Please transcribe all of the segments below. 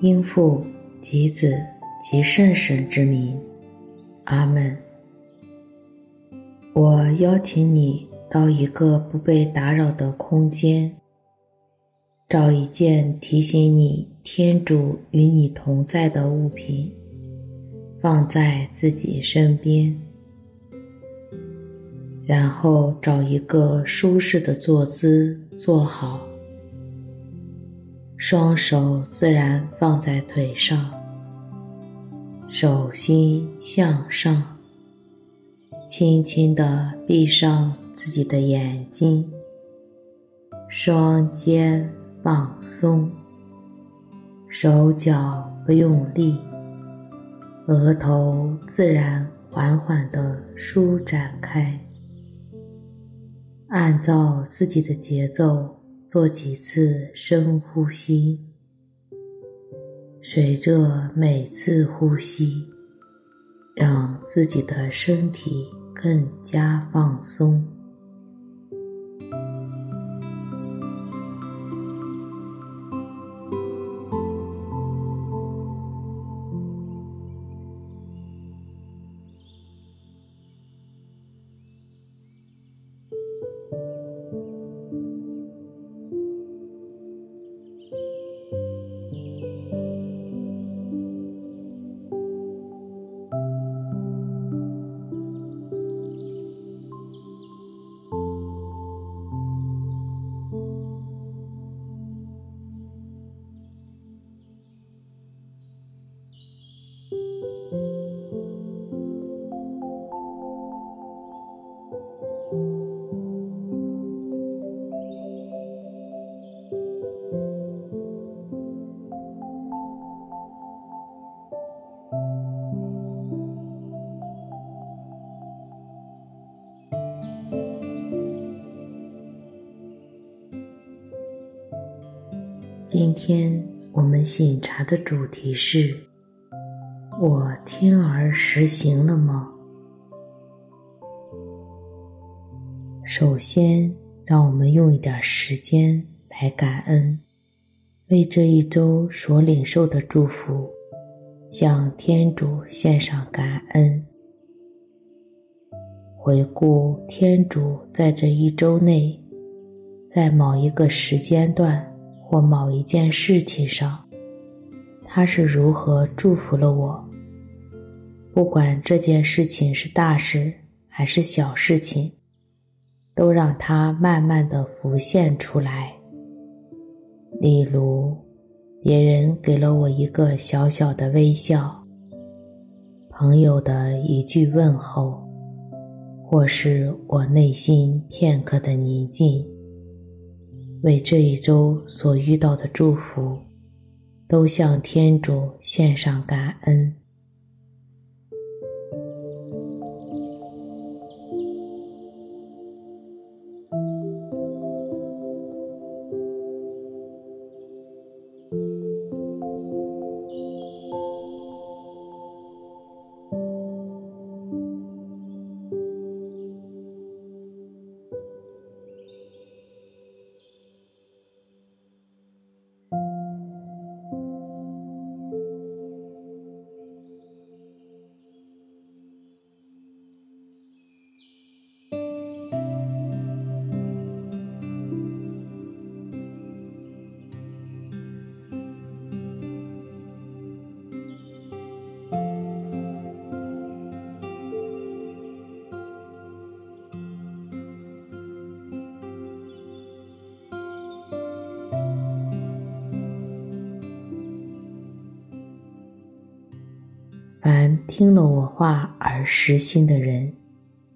因父及子及圣神之名，阿门。我邀请你到一个不被打扰的空间，找一件提醒你天主与你同在的物品，放在自己身边。然后找一个舒适的坐姿坐好，双手自然放在腿上，手心向上，轻轻地闭上自己的眼睛，双肩放松，手脚不用力，额头自然缓缓地舒展开。按照自己的节奏做几次深呼吸，随着每次呼吸，让自己的身体更加放松。今天我们醒茶的主题是：我听而实行了吗？首先，让我们用一点时间来感恩，为这一周所领受的祝福，向天主献上感恩。回顾天主在这一周内，在某一个时间段。或某一件事情上，他是如何祝福了我？不管这件事情是大事还是小事情，都让它慢慢的浮现出来。例如，别人给了我一个小小的微笑，朋友的一句问候，或是我内心片刻的宁静。为这一周所遇到的祝福，都向天主献上感恩。听了我话而实心的人，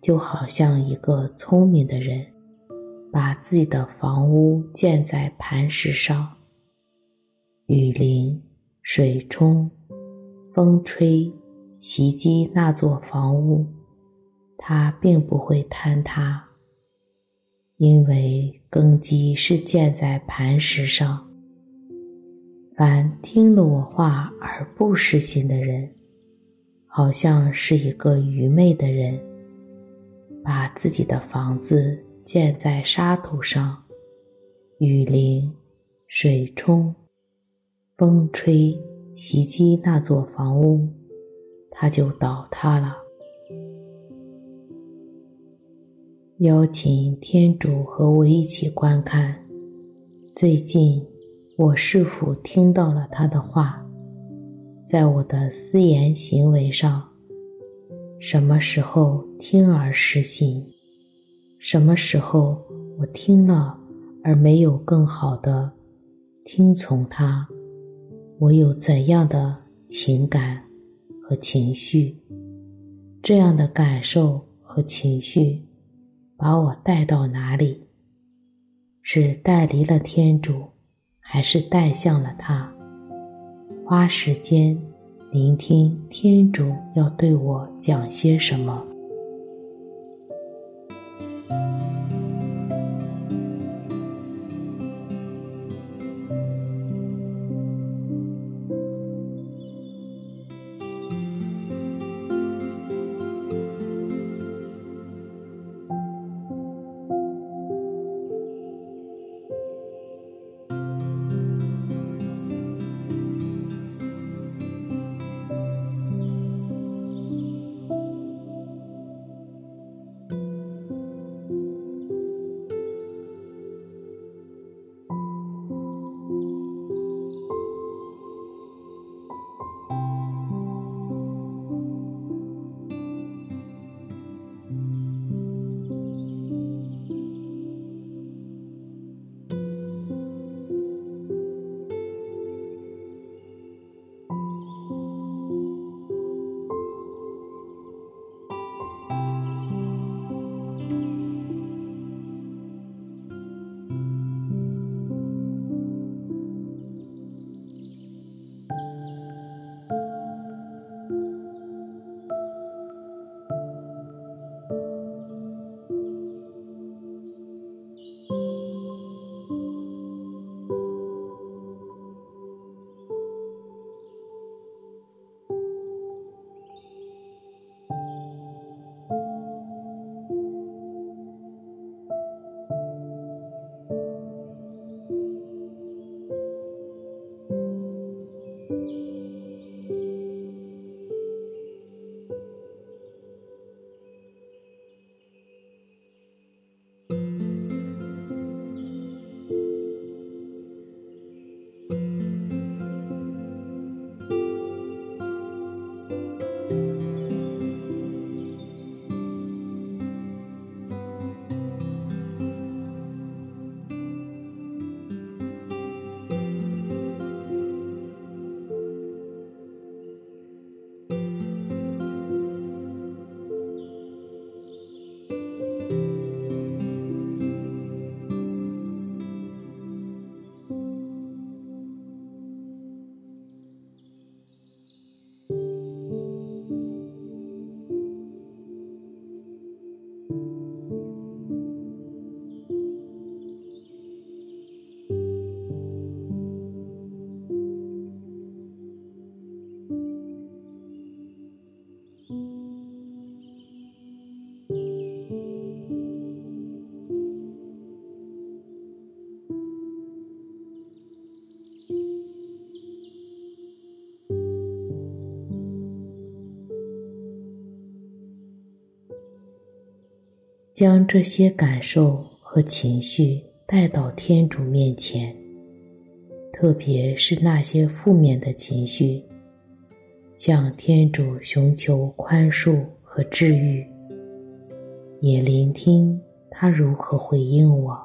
就好像一个聪明的人，把自己的房屋建在磐石上。雨淋、水冲、风吹，袭击那座房屋，它并不会坍塌，因为根基是建在磐石上。凡听了我话而不实行的人，好像是一个愚昧的人，把自己的房子建在沙土上，雨淋、水冲、风吹，袭击那座房屋，它就倒塌了。邀请天主和我一起观看，最近我是否听到了他的话，在我的思言行为上，什么时候听而实行？什么时候我听了而没有更好的听从他？我有怎样的情感和情绪？这样的感受和情绪。把我带到哪里？是带离了天主，还是带向了他？花时间聆听天主要对我讲些什么。将这些感受和情绪带到天主面前，特别是那些负面的情绪，向天主寻求宽恕和治愈，也聆听他如何回应我。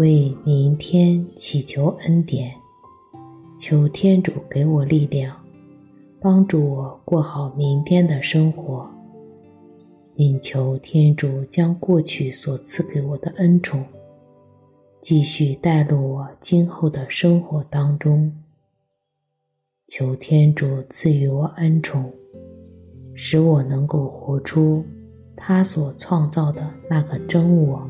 为明天祈求恩典，求天主给我力量，帮助我过好明天的生活，并求天主将过去所赐给我的恩宠，继续带入我今后的生活当中。求天主赐予我恩宠，使我能够活出他所创造的那个真我。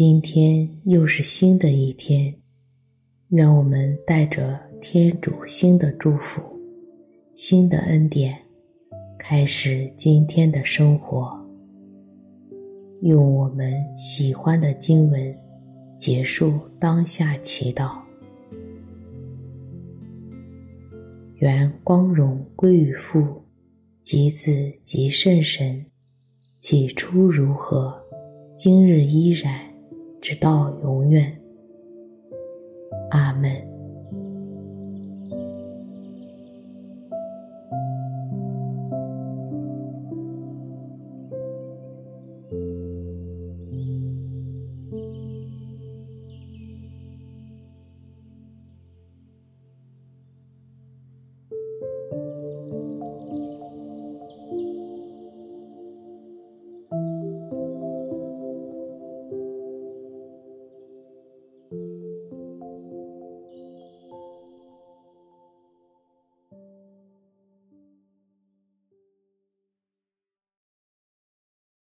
今天又是新的一天，让我们带着天主新的祝福、新的恩典，开始今天的生活。用我们喜欢的经文结束当下祈祷。愿光荣归于父、及子、及圣神，起初如何，今日依然。直到永远，阿门。